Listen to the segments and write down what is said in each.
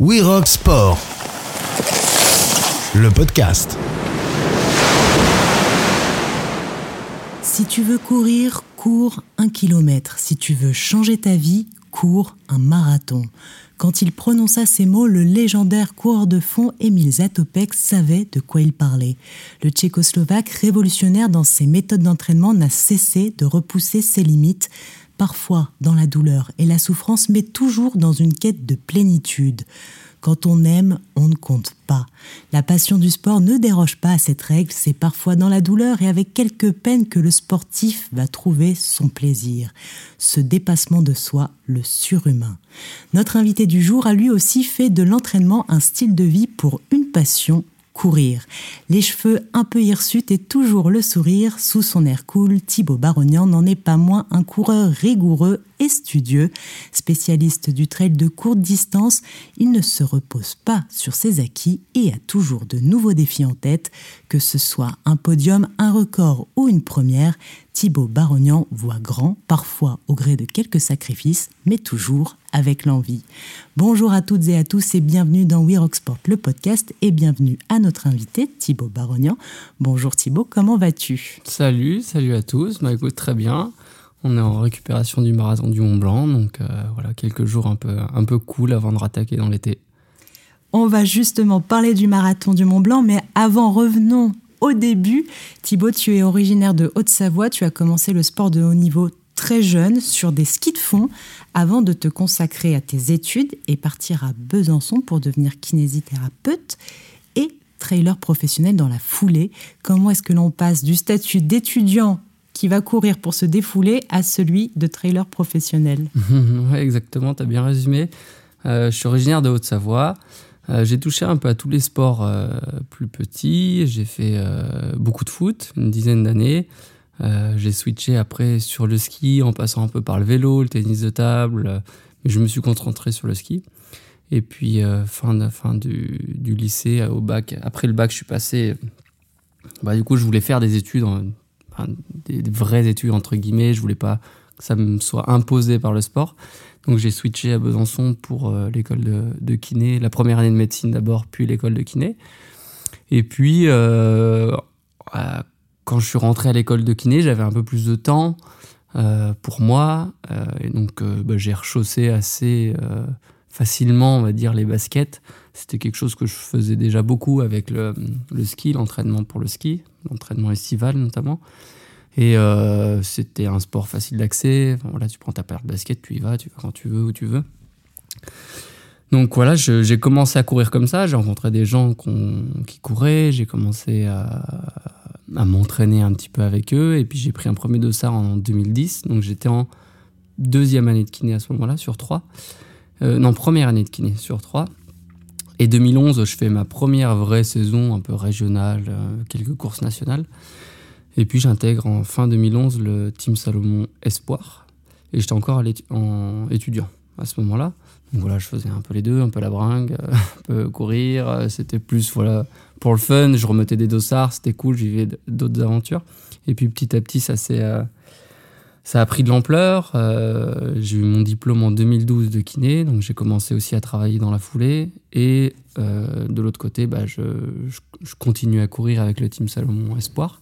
We Rock Sport, le podcast. Si tu veux courir, cours un kilomètre. Si tu veux changer ta vie, cours un marathon. Quand il prononça ces mots, le légendaire coureur de fond Emil Zatopek savait de quoi il parlait. Le tchécoslovaque, révolutionnaire dans ses méthodes d'entraînement, n'a cessé de repousser ses limites, parfois dans la douleur et la souffrance, mais toujours dans une quête de plénitude. Quand on aime, on ne compte pas. La passion du sport ne déroge pas à cette règle, c'est parfois dans la douleur et avec quelques peines que le sportif va trouver son plaisir. Ce dépassement de soi, le surhumain. Notre invité du jour a lui aussi fait de l'entraînement un style de vie pour une passion courir. Les cheveux un peu hirsutes et toujours le sourire, sous son air cool, Thibaut Barognan n'en est pas moins un coureur rigoureux studieux. Spécialiste du trail de courte distance, il ne se repose pas sur ses acquis et a toujours de nouveaux défis en tête, que ce soit un podium, un record ou une première. Thibaut Barognan voit grand, parfois au gré de quelques sacrifices, mais toujours avec l'envie. Bonjour à toutes et à tous et bienvenue dans We Rock Sport, le podcast, et bienvenue à notre invité Thibaut Barognan. Bonjour Thibaut, comment vas-tu? Salut, salut à tous, bah écoute très bien. On est en récupération du marathon du Mont Blanc, donc euh, voilà, quelques jours un peu, un peu cool avant de rattaquer dans l'été. On va justement parler du marathon du Mont Blanc, mais avant revenons au début. Thibaut, tu es originaire de Haute-Savoie, tu as commencé le sport de haut niveau très jeune sur des skis de fond avant de te consacrer à tes études et partir à Besançon pour devenir kinésithérapeute et trailer professionnel dans la foulée. Comment est-ce que l'on passe du statut d'étudiant qui va courir pour se défouler à celui de trailer professionnel Oui, exactement, tu as bien résumé. Euh, je suis originaire de Haute-Savoie. Euh, j'ai touché un peu à tous les sports euh, plus petits. J'ai fait beaucoup de foot, une dizaine d'années. j'ai switché après sur le ski en passant un peu par le vélo, le tennis de table. mais je me suis concentré sur le ski. Et puis, fin, de, fin du, lycée, au bac, après le bac, je suis passé. Bah, du coup, je voulais faire des études, des, vraies études, entre guillemets. Je voulais pas que ça me soit imposé par le sport. Donc j'ai switché à Besançon pour euh, l'école de, kiné, la première année de médecine d'abord, puis l'école de kiné. Et puis, euh, quand je suis rentré à l'école de kiné, j'avais un peu plus de temps euh, pour moi. Et donc bah, j'ai rechaussé assez facilement, on va dire, les baskets. C'était quelque chose que je faisais déjà beaucoup avec le ski, l'entraînement pour le ski, l'entraînement estival notamment. Et euh, c'était un sport facile d'accès. Enfin, tu prends ta paire de basket, tu y vas, tu vas quand tu veux, où tu veux. Donc voilà, j'ai commencé à courir comme ça. J'ai rencontré des gens qui couraient. J'ai commencé à, à m'entraîner un petit peu avec eux. Et puis j'ai pris un premier dossard en 2010. Donc j'étais en deuxième année de kiné à ce moment-là, sur trois. Euh, non, première année de kiné sur trois. Et 2011, je fais ma première vraie saison un peu régionale, euh, quelques courses nationales. Et puis j'intègre en fin 2011 le Team Salomon Espoir. Et j'étais encore en étudiant à ce moment-là. Donc voilà, je faisais un peu les deux, un peu la bringue, un peu courir. Euh, c'était plus voilà, pour le fun. Je remettais des dossards, c'était cool, j'y vivais d'autres aventures. Et puis petit à petit, ça s'est. Ça a pris de l'ampleur. Euh, j'ai eu mon diplôme en 2012 de kiné, donc j'ai commencé aussi à travailler dans la foulée. Et euh, de l'autre côté, bah, je, continue à courir avec le Team Salomon Espoir.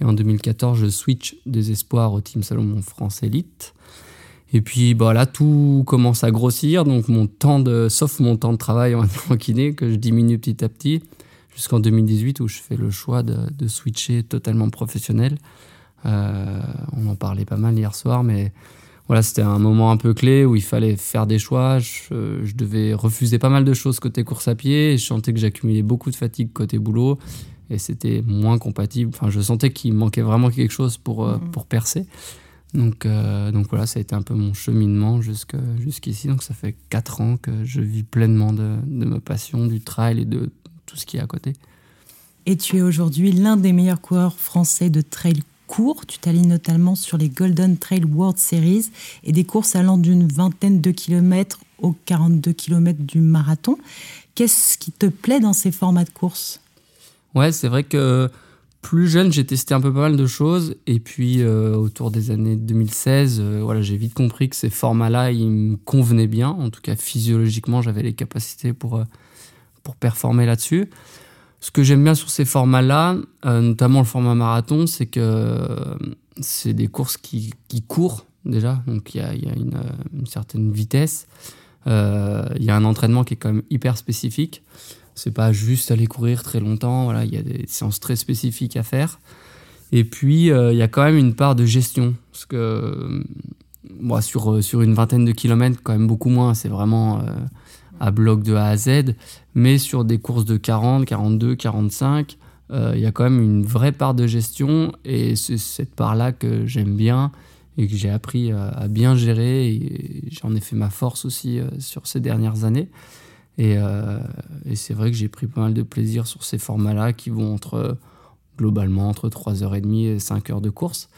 Et en 2014, je switch des espoirs au Team Salomon France Elite. Et puis bah, là, tout commence à grossir, donc mon temps sauf mon temps de travail en, en kiné, que je diminue petit à petit, jusqu'en 2018 où je fais le choix de switcher totalement professionnel. Euh, on en parlait pas mal hier soir, mais voilà, c'était un moment un peu clé où il fallait faire des choix. Je, je, devais refuser pas mal de choses côté course à pied. Je sentais que j'accumulais beaucoup de fatigue côté boulot et c'était moins compatible. Enfin, je sentais qu'il manquait vraiment quelque chose pour, euh, pour percer. Donc, euh, donc voilà, ça a été un peu mon cheminement jusqu'ici. Donc ça fait 4 ans que je vis pleinement de, de ma passion, du trail et de tout ce qui est à côté. Et tu es aujourd'hui l'un des meilleurs coureurs français de trail court. Tu t'alignes notamment sur les Golden Trail World Series et des courses allant d'une vingtaine de kilomètres aux 42 kilomètres du marathon. Qu'est-ce qui te plaît dans ces formats de course Ouais, c'est vrai que plus jeune, j'ai testé un peu pas mal de choses. Et puis, euh, autour des années 2016, euh, voilà, j'ai vite compris que ces formats-là, ils me convenaient bien. En tout cas, physiologiquement, j'avais les capacités pour, euh, pour performer là-dessus. Ce que j'aime bien sur ces formats-là, notamment le format marathon, c'est que c'est des courses qui, courent déjà. Donc, il y a, a une, certaine vitesse. Il y a un entraînement qui est quand même hyper spécifique. C'est pas juste aller courir très longtemps. Voilà, il y a des séances très spécifiques à faire. Et puis, euh, il y a quand même une part de gestion. Parce que moi, euh, sur, euh, sur une vingtaine de kilomètres, quand même beaucoup moins. C'est vraiment à bloc de A à Z. Mais sur des courses de 40, 42, 45, il y a quand même une vraie part de gestion. Et c'est cette part-là que j'aime bien et que j'ai appris à, bien gérer. Et j'en ai fait ma force aussi sur ces dernières années. Euh, et, c'est vrai que j'ai pris pas mal de plaisir sur ces formats-là qui vont entre, globalement entre 3h30 et 5 heures de course.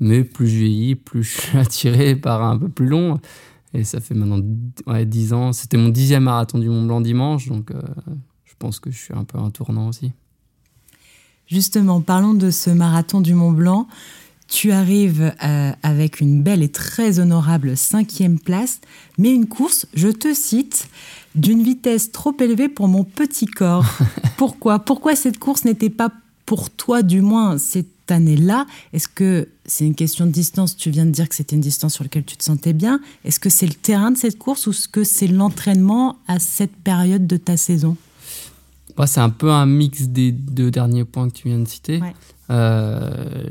Mais plus je vieillis, plus je suis attiré par un peu plus long. Et ça fait maintenant ouais, 10 ans. C'était mon dixième marathon du Mont Blanc dimanche, donc euh, je pense que je suis un peu un tournant aussi. Justement, parlons de ce marathon du Mont Blanc. Tu arrives euh, avec une belle et très honorable cinquième place, mais une course, je te cite, d'une vitesse trop élevée pour mon petit corps. Pourquoi? Pourquoi cette course n'était pas pour toi, du moins cette année-là Est-ce que c'est une question de distance? Tu viens de dire que c'était une distance sur laquelle tu te sentais bien. Est-ce que c'est le terrain de cette course ou est-ce que c'est l'entraînement à cette période de ta saison? Bah, C'est un peu un mix des deux derniers points que tu viens de citer. Euh,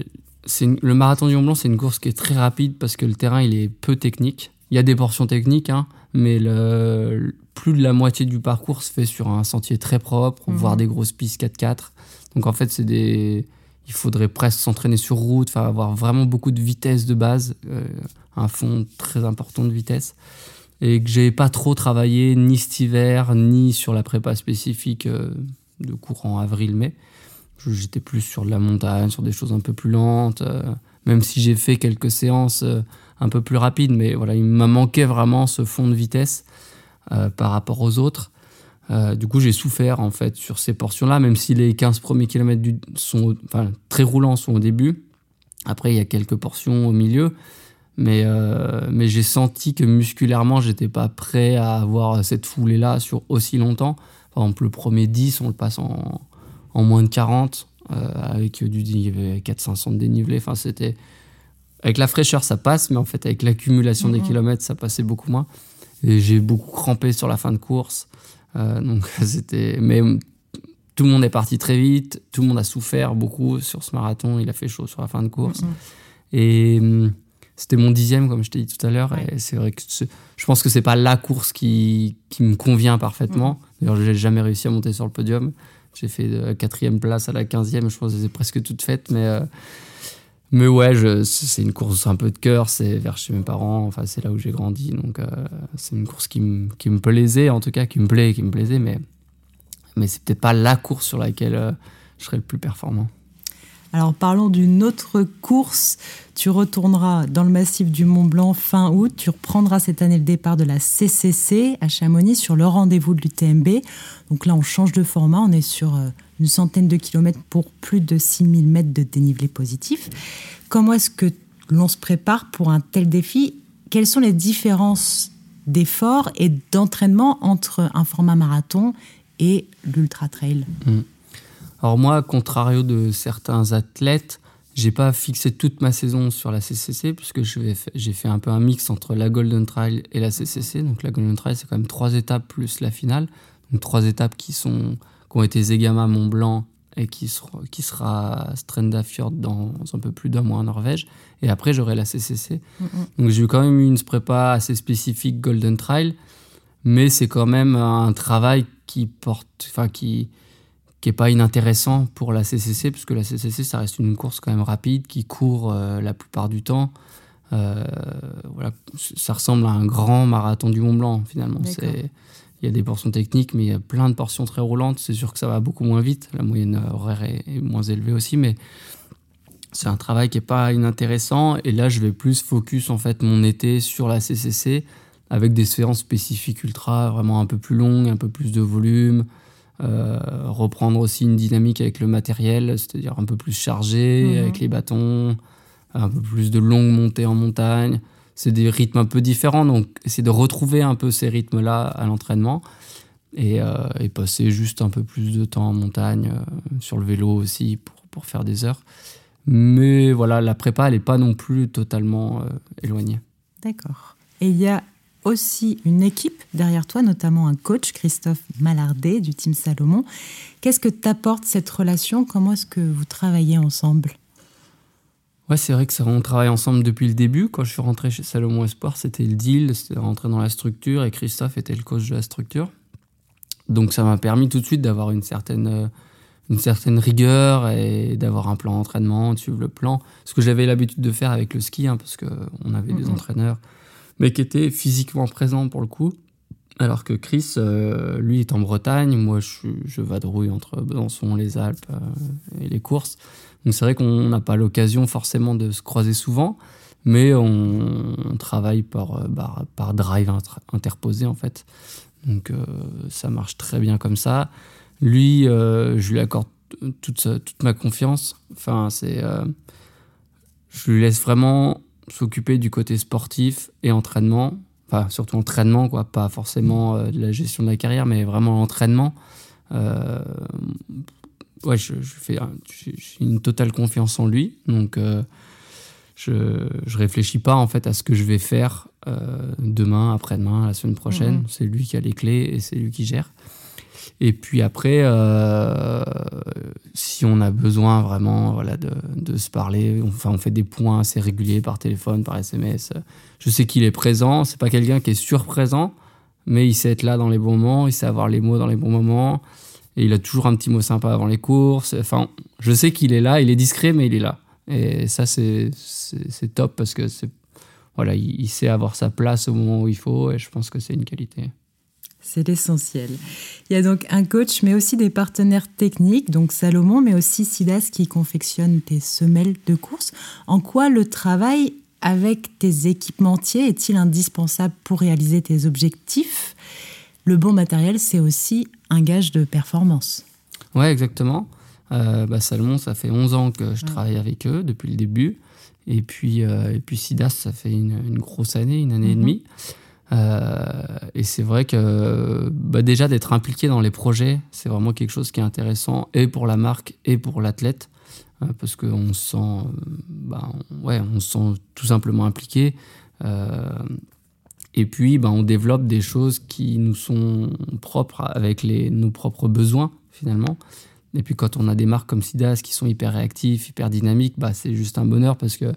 le marathon du Mont Blanc, c'est une course qui est très rapide parce que le terrain il est peu technique. Il y a des portions techniques, hein, mais le, plus de la moitié du parcours se fait sur un sentier très propre, mhm. voire des grosses pistes 4x4. Donc en fait, c'est des, il faudrait presque s'entraîner sur route, avoir vraiment beaucoup de vitesse de base, euh, un fond très important de vitesse, et que j'ai pas trop travaillé ni cet hiver ni sur la prépa spécifique euh, de courant avril-mai. J'étais plus sur de la montagne, sur des choses un peu plus lentes, euh, même si j'ai fait quelques séances un peu plus rapides, mais voilà, il m'a manqué vraiment ce fond de vitesse par rapport aux autres. Du coup, j'ai souffert en fait sur ces portions-là, même si les 15 premiers kilomètres du, sont enfin, très roulants sont au début. Après, il y a quelques portions au milieu, mais, mais j'ai senti que musculairement, j'étais pas prêt à avoir cette foulée-là sur aussi longtemps. Par exemple, le premier 10, on le passe en, en moins de 40, euh, avec du dénivelé, 400 de dénivelé. Enfin, c'était. Avec la fraîcheur, ça passe, mais en fait, avec l'accumulation des mhm. kilomètres, ça passait beaucoup moins. Et j'ai beaucoup crampé sur la fin de course. Euh, donc, c'était. Mais tout le monde est parti très vite. Tout le monde a souffert beaucoup sur ce marathon. Il a fait chaud sur la fin de course. Et hum, c'était mon dixième, comme je t'ai dit tout à l'heure. Et c'est vrai que je pense que c'est pas la course qui, qui me convient parfaitement. Mhm. D'ailleurs, j'ai jamais réussi à monter sur le podium. J'ai fait de la quatrième place à la quinzième, je pense que c'est presque toute faite, mais, euh, mais ouais, c'est une course un peu de cœur, c'est vers chez mes parents, c'est là où j'ai grandi, donc euh, c'est une course qui, me plaisait, en tout cas, qui me plaît, plaisait, mais, mais c'est peut-être pas la course sur laquelle euh, je serais le plus performant. Alors parlons d'une autre course. Tu retourneras dans le massif du Mont Blanc fin août. Tu reprendras cette année le départ de la CCC à Chamonix sur le rendez-vous de l'UTMB. Donc là, on change de format. On est sur euh, une centaine de kilomètres pour plus de 6000 mètres de dénivelé positif. Comment est-ce que l'on se prépare pour un tel défi? Quelles sont les différences d'effort et d'entraînement entre un format marathon et l'ultra trail? Mmh. Alors moi, contrario de certains athlètes, j'ai pas fixé toute ma saison sur la CCC puisque j'ai fait un peu un mix entre la Golden Trail et la CCC. Donc la Golden Trail, c'est quand même trois étapes plus la finale. Donc trois étapes qui sont qui ont été Zegama, Mont Blanc et qui sera, qui sera Strendafjord dans un peu plus d'un mois en Norvège. Et après, j'aurai la CCC. Donc j'ai quand même eu une prépa assez spécifique Golden Trail, mais c'est quand même un travail qui porte, enfin qui qui est pas inintéressant pour la CCC, puisque la CCC, ça reste une course quand même rapide, qui court euh, la plupart du temps. Euh, voilà, ça ressemble à un grand marathon du Mont Blanc, finalement. Il y a des portions techniques, mais il y a plein de portions très roulantes. C'est sûr que ça va beaucoup moins vite. La moyenne horaire est, moins élevée aussi, mais c'est un travail qui est pas inintéressant. Et là, je vais plus focus en fait mon été sur la CCC avec des séances spécifiques ultra, vraiment un peu plus longues, un peu plus de volume, reprendre aussi une dynamique avec le matériel, c'est-à-dire un peu plus chargé, mhm. avec les bâtons, un peu plus de longues montées en montagne. C'est des rythmes un peu différents, donc essayer de retrouver un peu ces rythmes-là à l'entraînement et, passer juste un peu plus de temps en montagne, sur le vélo aussi, pour, pour faire des heures. Mais voilà, la prépa, elle n'est pas non plus totalement euh, éloignée. D'accord. Et il y a aussi une équipe derrière toi, notamment un coach, Christophe Malardet du Team Salomon. Qu'est-ce que t'apporte cette relation? Comment est-ce que vous travaillez ensemble? Ouais, c'est vrai que ça, on travaille ensemble depuis le début. Quand je suis rentré chez Salomon Espoir, c'était le deal, c'était rentrer dans la structure et Christophe était le coach de la structure. Donc ça m'a permis tout de suite d'avoir une certaine euh, une certaine rigueur et d'avoir un plan d'entraînement, de suivre le plan. Ce que j'avais l'habitude de faire avec le ski, hein, parce qu'on avait des entraîneurs, mais qui étaient physiquement présents pour le coup. Alors que Chris, euh, lui, est en Bretagne. Moi, je, je vadrouille entre Besançon, les Alpes euh, et les courses. Donc, c'est vrai qu'on n'a pas l'occasion forcément de se croiser souvent, mais on, travaille par, euh, par, drive interposé, en fait. Donc, ça marche très bien comme ça. Lui, je lui accorde toute, toute ma confiance. Enfin, c'est, je lui laisse vraiment s'occuper du côté sportif et entraînement. Enfin, surtout entraînement, quoi. Pas forcément euh, de la gestion de la carrière, mais vraiment l'entraînement. ouais, je, fais j'ai une totale confiance en lui. Donc, je, je réfléchis pas en fait à ce que je vais faire demain, après-demain, la semaine prochaine. Mmh. C'est lui qui a les clés et c'est lui qui gère. Et puis après, euh, si on a besoin vraiment voilà, de, se parler, enfin, on fait des points assez réguliers par téléphone, par SMS. Je sais qu'il est présent. C'est pas quelqu'un qui est surprésent, mais il sait être là dans les bons moments, il sait avoir les mots dans les bons moments. Et il a toujours un petit mot sympa avant les courses. Enfin, je sais qu'il est là, il est discret, mais il est là. Et ça, c'est top parce que voilà, il sait avoir sa place au moment où il faut, et je pense que c'est une qualité. C'est l'essentiel. Il y a donc un coach, mais aussi des partenaires techniques, donc Salomon, mais aussi Sidas qui confectionne tes semelles de course. En quoi le travail avec tes équipementiers est-il indispensable pour réaliser tes objectifs? Le bon matériel, c'est aussi un gage de performance. Ouais, exactement. Euh, bah, Salomon, ça fait 11 ans que je travaille avec eux depuis le début. Et puis, euh, et puis Sidas, ça fait une, grosse année, une année et mhm. demie. Euh, et c'est vrai que bah déjà d'être impliqué dans les projets, c'est vraiment quelque chose qui est intéressant et pour la marque et pour l'athlète, euh, parce qu'on se sent, bah, ouais, on se sent tout simplement impliqué. Euh, et puis, bah, on développe des choses qui nous sont propres avec nos propres besoins finalement. Et puis quand on a des marques comme Sidas qui sont hyper réactifs, hyper dynamiques, c'est juste un bonheur parce que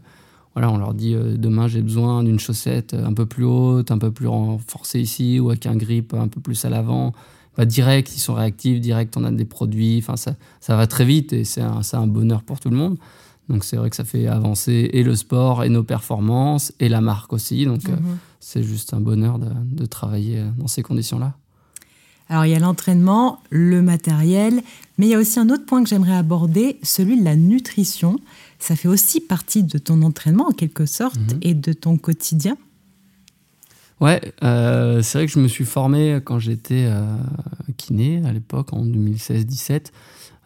voilà, on leur dit euh, demain j'ai besoin d'une chaussette un peu plus haute, un peu plus renforcée ici, ou avec un grip un peu plus à l'avant. Bah, direct, ils sont réactifs, direct, on a des produits. Enfin, ça, ça va très vite et c'est un, un, bonheur pour tout le monde. Donc c'est vrai que ça fait avancer et le sport et nos performances et la marque aussi. Donc euh, mhm. c'est juste un bonheur de, de travailler dans ces conditions-là. Alors il y a l'entraînement, le matériel, mais il y a aussi un autre point que j'aimerais aborder, celui de la nutrition ça fait aussi partie de ton entraînement en quelque sorte mhm. et de ton quotidien. Ouais, euh, c'est vrai que je me suis formé quand j'étais euh, kiné à l'époque, en 2016-17,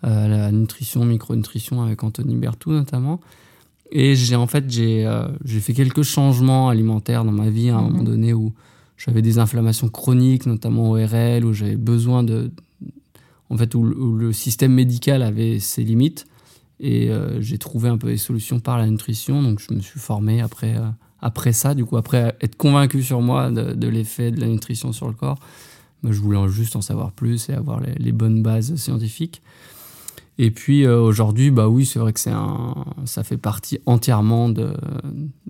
euh, la nutrition, micronutrition avec Anthony Bertou notamment. Et j'ai en fait j'ai fait quelques changements alimentaires dans ma vie à un moment mhm. donné où j'avais des inflammations chroniques, notamment ORL, où j'avais besoin de, en fait où le système médical avait ses limites. Et euh, j'ai trouvé un peu des solutions par la nutrition. Donc je me suis formé après, euh, après ça, du coup, après être convaincu sur moi de, l'effet de la nutrition sur le corps. Bah, je voulais juste en savoir plus et avoir les, bonnes bases scientifiques. Et puis euh, aujourd'hui, bah oui, c'est vrai que un, ça fait partie entièrement de,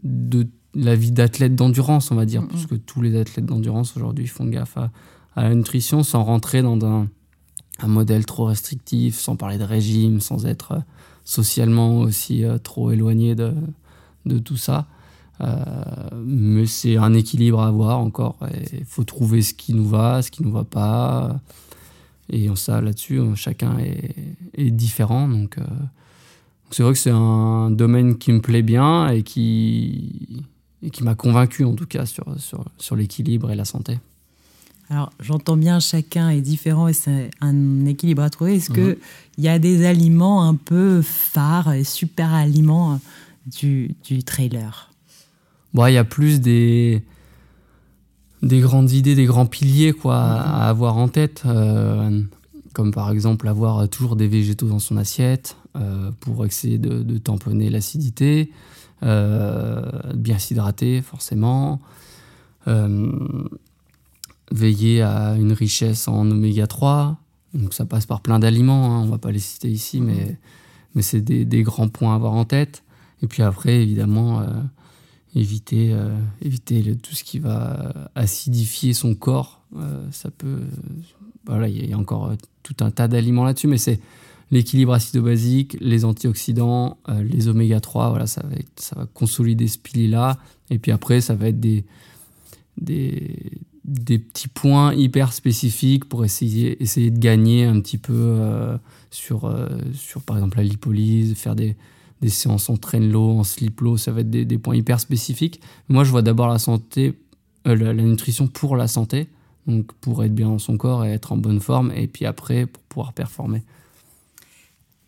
de la vie d'athlète d'endurance, on va dire, parce que tous les athlètes d'endurance aujourd'hui font gaffe à, à, la nutrition sans rentrer dans un, un, modèle trop restrictif, sans parler de régime, sans être socialement aussi euh, trop éloigné de, de tout ça. Euh, mais c'est un équilibre à avoir encore. Il faut trouver ce qui nous va, ce qui nous va pas. Et on ça là-dessus, chacun est, est différent. Donc euh, c'est vrai que c'est un domaine qui me plaît bien et qui, et qui m'a convaincu en tout cas sur, sur, sur l'équilibre et la santé. Alors, j'entends bien, chacun est différent et c'est un équilibre à trouver. Est-ce qu'il mhm. y a des aliments un peu phares et super aliments du, du trailer? Bon, il y a plus des, des grandes idées, des grands piliers quoi, à avoir en tête. Euh, comme par exemple avoir toujours des végétaux dans son assiette euh, pour essayer de, tamponner l'acidité, euh, bien s'hydrater forcément, veiller à une richesse en oméga 3. Donc ça passe par plein d'aliments, hein, on va pas les citer ici, mais, mais c'est des, des, grands points à avoir en tête. Et puis après, évidemment, éviter, euh, éviter tout ce qui va acidifier son corps. Euh, ça peut. Voilà, il y, a encore euh, tout un tas d'aliments là-dessus, mais c'est l'équilibre acido-basique, les antioxydants, les oméga 3. Voilà, ça va, consolider ce pilier-là. Et puis après, ça va être des, des, des, petits points hyper spécifiques pour essayer, essayer de gagner un petit peu sur, sur, par exemple, la lipolyse, faire des des séances en train low, en slip low, ça va être des, points hyper spécifiques. Moi, je vois d'abord la santé, euh, la, nutrition pour la santé, donc pour être bien dans son corps et être en bonne forme, et puis après pour pouvoir performer.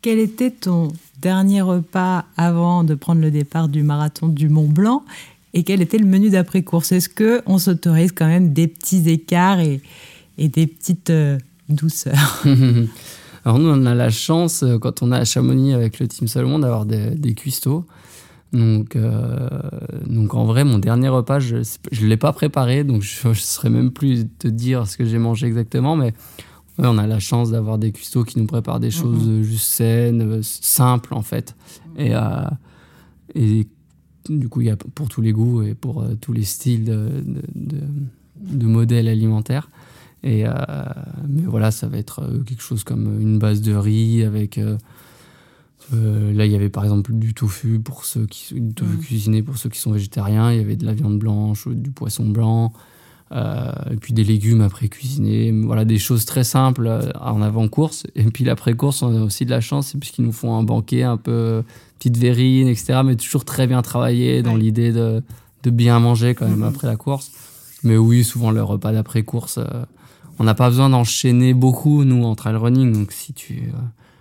Quel était ton dernier repas avant de prendre le départ du marathon du Mont Blanc et quel était le menu d'après-course? Est-ce que on s'autorise quand même des petits écarts et, des petites euh, douceurs? Alors nous, on a la chance, euh, quand on est à Chamonix avec le Team Salomon, d'avoir des, des cuistots. Donc, euh, donc en vrai, mon dernier repas, je ne l'ai pas préparé, donc je ne saurais même plus te dire ce que j'ai mangé exactement, mais on a la chance d'avoir des cuistots qui nous préparent des choses mm-hmm. juste saines, euh, simples en fait. Et, et du coup, il y a pour tous les goûts et pour tous les styles de, de, de modèles alimentaires. Et, euh, mais voilà, ça va être euh, quelque chose comme une base de riz avec. Euh, là, il y avait par exemple du tofu pour ceux qui du tofu mm. cuisiné pour ceux qui sont végétariens. Il y avait de la viande blanche, du poisson blanc, et puis des légumes après cuisinés. Voilà, des choses très simples en avant-course. Et puis l'après-course, on a aussi de la chance, puisqu'ils nous font un banquet un peu petite verrine, etc. Mais toujours très bien travaillé dans l'idée de, de, bien manger quand même mm-hmm. après la course. Mais oui, souvent le repas d'après-course on n'a pas besoin d'enchaîner beaucoup, nous, en trail running. Donc, si tu euh,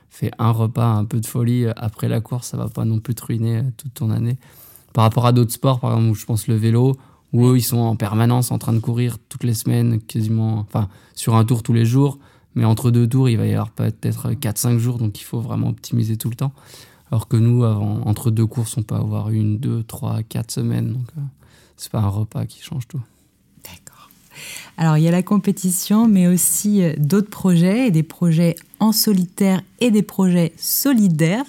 fais un repas, un peu de folie euh, après la course, ça va pas non plus te ruiner euh, toute ton année. Par rapport à d'autres sports, par exemple, où je pense le vélo, où ils sont en permanence en train de courir toutes les semaines, quasiment, enfin, sur un tour tous les jours. Mais entre deux tours, il va y avoir peut-être 4-5 jours, donc il faut vraiment optimiser tout le temps. Alors que nous, avant, entre deux courses, on peut avoir une, deux, trois, quatre semaines. Donc, c'est pas un repas qui change tout. Alors il y a la compétition, mais aussi euh, d'autres projets, des projets en solitaire et des projets solidaires.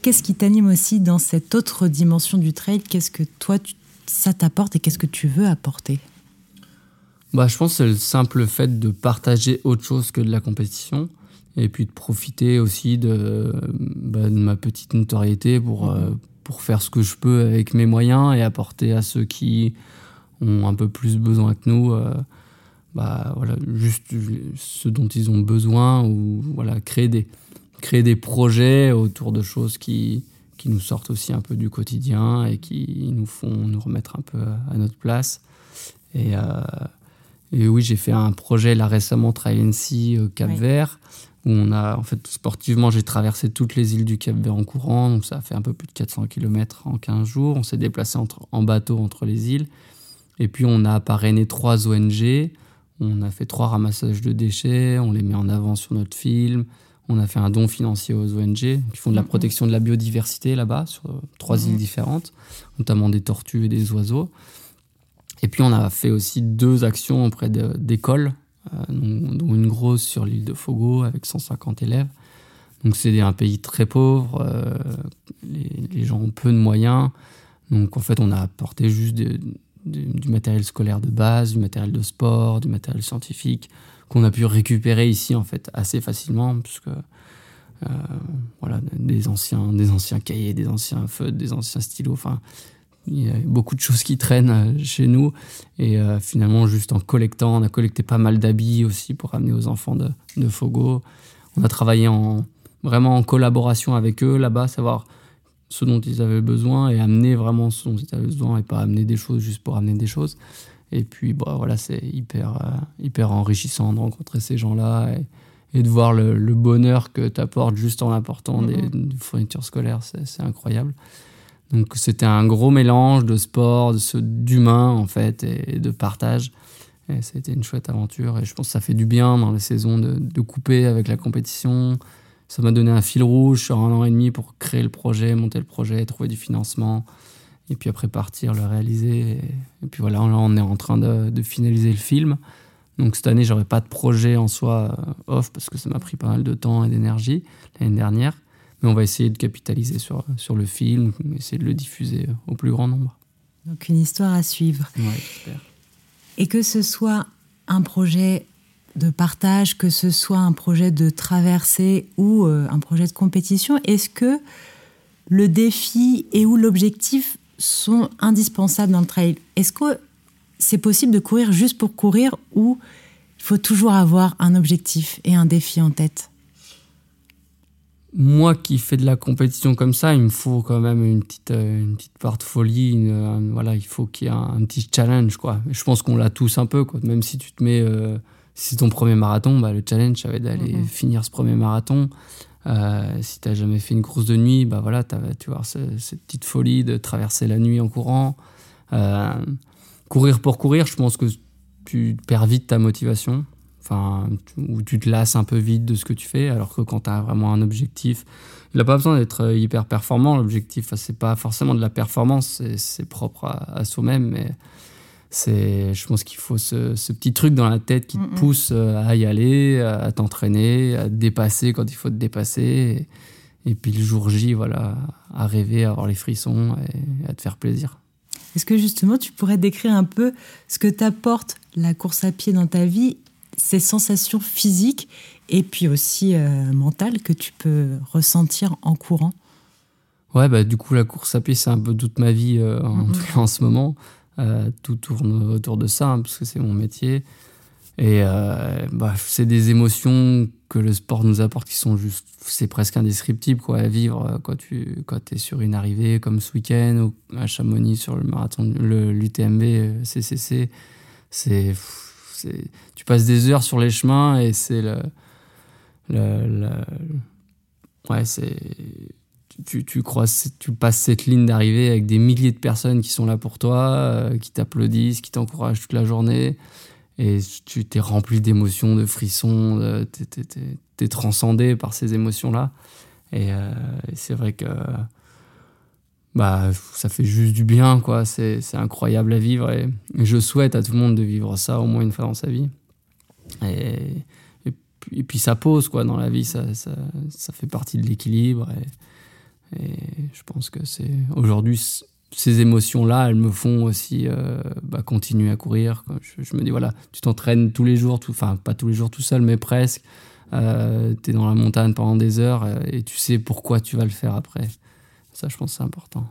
Qu'est-ce qui t'anime aussi dans cette autre dimension du trail? Qu'est-ce que toi, ça t'apporte et qu'est-ce que tu veux apporter? Bah, Je pense que c'est le simple fait de partager autre chose que de la compétition et puis de profiter aussi de, bah, ma petite notoriété pour, euh, pour faire ce que je peux avec mes moyens et apporter à ceux qui ont un peu plus besoin que nous. Euh, bah, voilà, juste ce dont ils ont besoin ou voilà, créer, des, créer des projets autour de choses qui, qui nous sortent aussi un peu du quotidien et qui nous font nous remettre un peu à notre place. Et, euh, et oui, j'ai fait un projet là récemment, Trail au Cap Vert, où on a, en fait, sportivement, j'ai traversé toutes les îles du Cap Vert en courant, donc ça a fait un peu plus de 400 km en 15 jours. On s'est déplacé entre, en bateau entre les îles. Et puis on a parrainé trois ONG on a fait trois ramassages de déchets, on les met en avant sur notre film. On a fait un don financier aux ONG qui font de la protection de la biodiversité là-bas, sur trois îles différentes, notamment des tortues et des oiseaux. Et puis on a fait aussi deux actions auprès d'écoles, euh, dont une grosse sur l'île de Fogo avec 150 élèves. Donc c'est un pays très pauvre, euh, les, les, gens ont peu de moyens. Donc en fait on a apporté juste du, matériel scolaire de base, du matériel de sport, du matériel scientifique qu'on a pu récupérer ici en fait assez facilement puisque euh, voilà des anciens des anciens cahiers, des anciens feutres, des anciens stylos, enfin il y a beaucoup de choses qui traînent euh, chez nous et euh, finalement juste en collectant, on a collecté pas mal d'habits aussi pour amener aux enfants de, de Fogo. On a travaillé en vraiment en collaboration avec eux là-bas, savoir ce dont ils avaient besoin et amener vraiment ce dont ils avaient besoin et pas amener des choses juste pour amener des choses. Et puis, bah, voilà, c'est hyper, hyper enrichissant de rencontrer ces gens-là et, et, de voir le, bonheur que tu apportes juste en apportant des, mm-hmm. des, fournitures scolaires. C'est incroyable. Donc, c'était un gros mélange de sport, d'humain, en fait, et de partage. Et c'était une chouette aventure. Et je pense que ça fait du bien dans les saisons de, de couper avec la compétition. Ça m'a donné un fil rouge sur un an et demi pour créer le projet, monter le projet, trouver du financement. Et puis après partir, le réaliser. Et, puis voilà, là, on est en train de, de finaliser le film. Donc cette année, j'aurais pas de projet en soi euh, off parce que ça m'a pris pas mal de temps et d'énergie l'année dernière. Mais on va essayer de capitaliser sur, sur le film, essayer de le diffuser au plus grand nombre. Donc une histoire à suivre. Ouais. Et que ce soit un projet de partage, que ce soit un projet de traversée ou euh, un projet de compétition, est-ce que le défi et ou l'objectif sont indispensables dans le trail Est-ce que c'est possible de courir juste pour courir ou il faut toujours avoir un objectif et un défi en tête? Moi qui fais de la compétition comme ça, il me faut quand même une petite, euh, une petite part de folie. voilà, il faut qu'il y ait un, petit challenge, quoi. Je pense qu'on l'a tous un peu, quoi. Même si tu te mets, euh, si c'est ton premier marathon, bah, le challenge, ça va être d'aller finir ce premier marathon. Euh, si tu n'as jamais fait une course de nuit, bah voilà, tu vas cette petite folie de traverser la nuit en courant. courir pour courir, je pense que tu perds vite ta motivation enfin, où tu te lasses un peu vite de ce que tu fais, alors que quand tu as vraiment un objectif, il n'a pas besoin d'être euh, hyper performant. L'objectif, c'est pas forcément de la performance, c'est propre à, soi-même, c'est, je pense qu'il faut ce, petit truc dans la tête qui te pousse euh, à y aller, à t'entraîner, à te dépasser quand il faut te dépasser. Et, et, puis le jour J, voilà, à rêver, à avoir les frissons et à te faire plaisir. Est-ce que justement tu pourrais décrire un peu ce que t'apporte la course à pied dans ta vie ces sensations physiques et puis aussi euh, mentales que tu peux ressentir en courant? Ouais, bah, du coup, la course à pied, c'est un peu toute ma vie euh, en, mm-hmm. en, ce moment. Euh, tout tourne autour de ça, hein, parce que c'est mon métier. Et bah, c'est des émotions que le sport nous apporte qui sont juste, c'est presque indescriptible quoi, à vivre quand tu quand es sur une arrivée comme ce week-end ou à Chamonix sur le marathon, l'UTMB, CCC. C'est tu passes des heures sur les chemins et c'est le, le, ouais, c'est tu, tu, passes cette ligne d'arrivée avec des milliers de personnes qui sont là pour toi, euh, qui t'applaudissent, qui t'encouragent toute la journée. Et tu t'es rempli d'émotions, de frissons, tu es, transcendé par ces émotions-là. Et, euh, et c'est vrai que bah, ça fait juste du bien, quoi. C'est, incroyable à vivre et, je souhaite à tout le monde de vivre ça au moins une fois dans sa vie. Et, et, puis, ça pose, quoi, dans la vie, ça, ça, ça fait partie de l'équilibre. Je pense que c'est aujourd'hui, ces émotions-là, elles me font aussi euh, bah, continuer à courir. Je, me dis, voilà, tu t'entraînes tous les jours, enfin, pas tous les jours tout seul, mais presque. Euh, tu es dans la montagne pendant des heures euh, et tu sais pourquoi tu vas le faire après. Ça, je pense c'est important.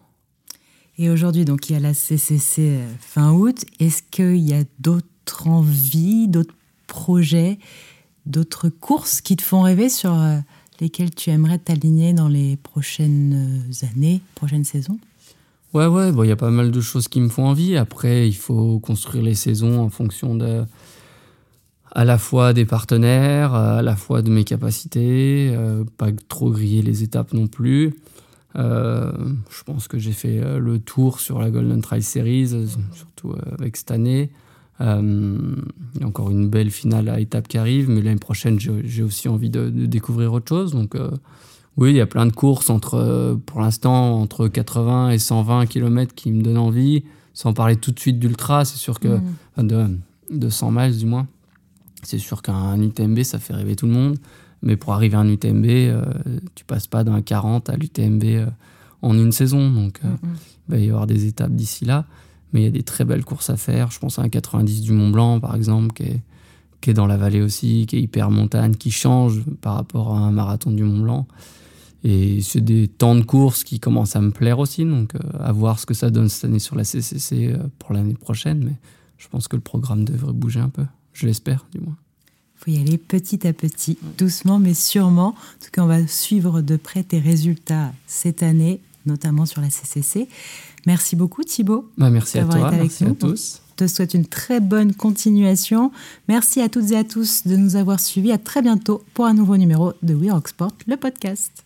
Et aujourd'hui, donc, il y a la CCC euh, fin août. Est-ce qu'il y a d'autres envies, d'autres projets, d'autres courses qui te font rêver sur euh, lesquelles tu aimerais t'aligner dans les prochaines euh, années, prochaines saisons? Ouais, ouais, il y a pas mal de choses qui me font envie. Après, il faut construire les saisons en fonction de à la fois des partenaires, à la fois de mes capacités, pas trop griller les étapes non plus. Euh, je pense que j'ai fait euh, le tour sur la Golden Trail Series, euh, surtout avec cette année. Il y a encore une belle finale à étape qui arrive, mais l'année prochaine, j'ai aussi envie de, découvrir autre chose. Donc, oui, il y a plein de courses entre, pour l'instant, entre 80 et 120 km qui me donnent envie, sans parler tout de suite d'ultra. C'est sûr que, mm. de, de 100 miles du moins, c'est sûr qu'un UTMB, ça fait rêver tout le monde. Mais pour arriver à un UTMB, euh, tu passes pas d'un 40 à l'UTMB euh, en une saison. Donc, euh, il va y avoir des étapes d'ici là. Mais il y a des très belles courses à faire. Je pense à un 90 du Mont Blanc, par exemple, qui est, qui est dans la vallée aussi, qui est hyper montagne, qui change par rapport à un marathon du Mont Blanc. Et c'est des temps de course qui commencent à me plaire aussi. Donc, à voir ce que ça donne cette année sur la CCC pour l'année prochaine. Mais je pense que le programme devrait bouger un peu. Je l'espère, du moins faut y aller petit à petit, doucement mais sûrement. En tout cas, on va suivre de près tes résultats cette année, notamment sur la CCC. Merci beaucoup Thibaut. Bah, merci à toi, merci à tous. te souhaite une très bonne continuation. Merci à toutes et à tous de nous avoir suivis. À très bientôt pour un nouveau numéro de We Rock Sport, le podcast.